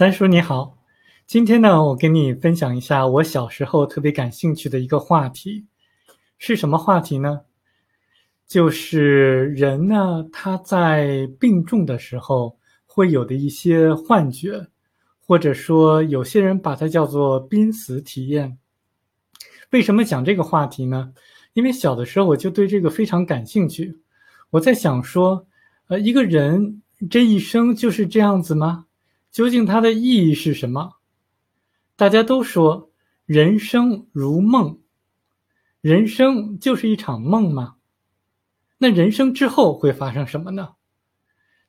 三叔你好，今天呢，我跟你分享一下我小时候特别感兴趣的一个话题，是什么话题呢？就是人呢，他在病重的时候会有的一些幻觉，或者说有些人把它叫做濒死体验。为什么讲这个话题呢？因为小的时候我就对这个非常感兴趣。我在想说，呃，一个人这一生就是这样子吗？究竟它的意义是什么？大家都说人生如梦，人生就是一场梦吗？那人生之后会发生什么呢？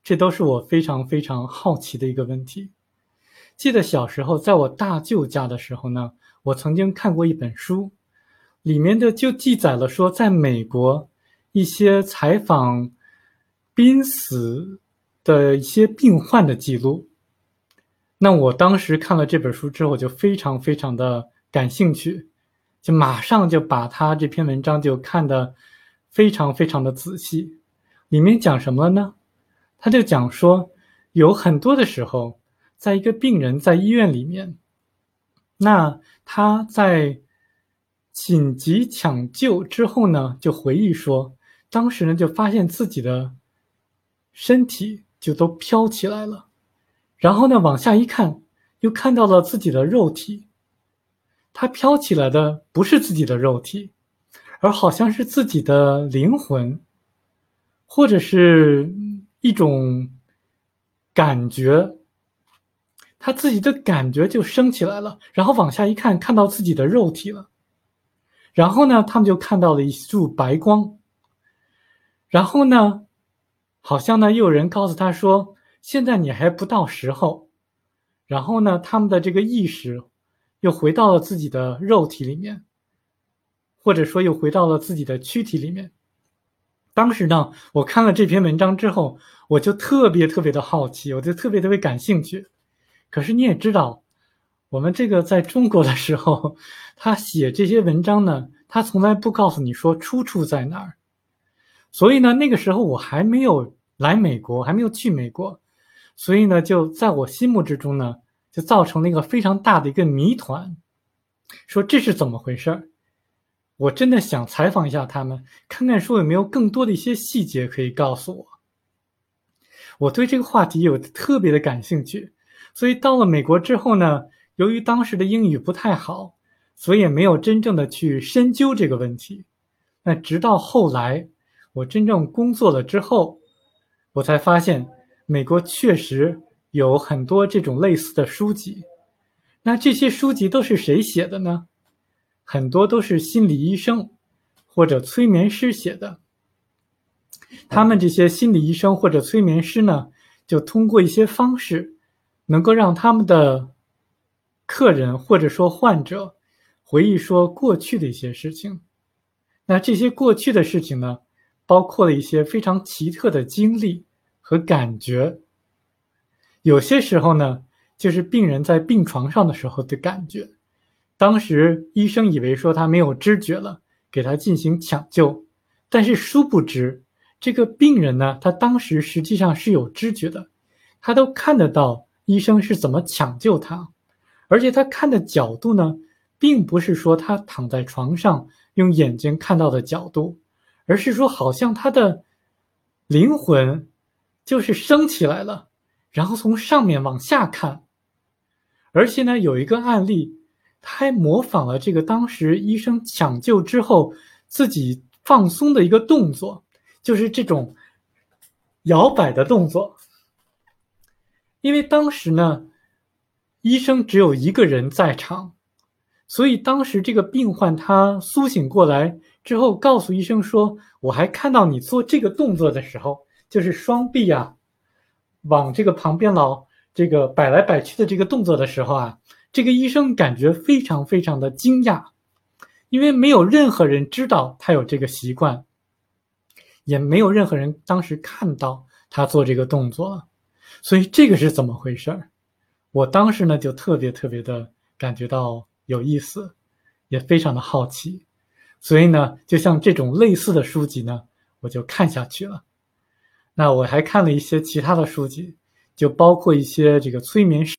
这都是我非常非常好奇的一个问题。记得小时候在我大舅家的时候呢，我曾经看过一本书，里面的就记载了说，在美国一些采访濒死的一些病患的记录。那我当时看了这本书之后，就非常非常的感兴趣，就马上就把他这篇文章就看得非常非常的仔细。里面讲什么了呢？他就讲说，有很多的时候，在一个病人在医院里面，那他在紧急抢救之后呢，就回忆说，当时呢就发现自己的身体就都飘起来了。然后呢，往下一看，又看到了自己的肉体。它飘起来的不是自己的肉体，而好像是自己的灵魂，或者是一种感觉。他自己的感觉就升起来了。然后往下一看，看到自己的肉体了。然后呢，他们就看到了一束白光。然后呢，好像呢，又有人告诉他说。现在你还不到时候，然后呢，他们的这个意识又回到了自己的肉体里面，或者说又回到了自己的躯体里面。当时呢，我看了这篇文章之后，我就特别特别的好奇，我就特别特别感兴趣。可是你也知道，我们这个在中国的时候，他写这些文章呢，他从来不告诉你说出处在哪儿。所以呢，那个时候我还没有来美国，还没有去美国。所以呢，就在我心目之中呢，就造成了一个非常大的一个谜团，说这是怎么回事儿？我真的想采访一下他们，看看说有没有更多的一些细节可以告诉我。我对这个话题有特别的感兴趣，所以到了美国之后呢，由于当时的英语不太好，所以也没有真正的去深究这个问题。那直到后来我真正工作了之后，我才发现。美国确实有很多这种类似的书籍，那这些书籍都是谁写的呢？很多都是心理医生或者催眠师写的。他们这些心理医生或者催眠师呢，就通过一些方式，能够让他们的客人或者说患者回忆说过去的一些事情。那这些过去的事情呢，包括了一些非常奇特的经历。和感觉，有些时候呢，就是病人在病床上的时候的感觉。当时医生以为说他没有知觉了，给他进行抢救，但是殊不知，这个病人呢，他当时实际上是有知觉的，他都看得到医生是怎么抢救他，而且他看的角度呢，并不是说他躺在床上用眼睛看到的角度，而是说好像他的灵魂。就是升起来了，然后从上面往下看，而且呢，有一个案例，他还模仿了这个当时医生抢救之后自己放松的一个动作，就是这种摇摆的动作。因为当时呢，医生只有一个人在场，所以当时这个病患他苏醒过来之后，告诉医生说：“我还看到你做这个动作的时候。”就是双臂啊，往这个旁边老这个摆来摆去的这个动作的时候啊，这个医生感觉非常非常的惊讶，因为没有任何人知道他有这个习惯，也没有任何人当时看到他做这个动作，所以这个是怎么回事儿？我当时呢就特别特别的感觉到有意思，也非常的好奇，所以呢，就像这种类似的书籍呢，我就看下去了。那我还看了一些其他的书籍，就包括一些这个催眠师。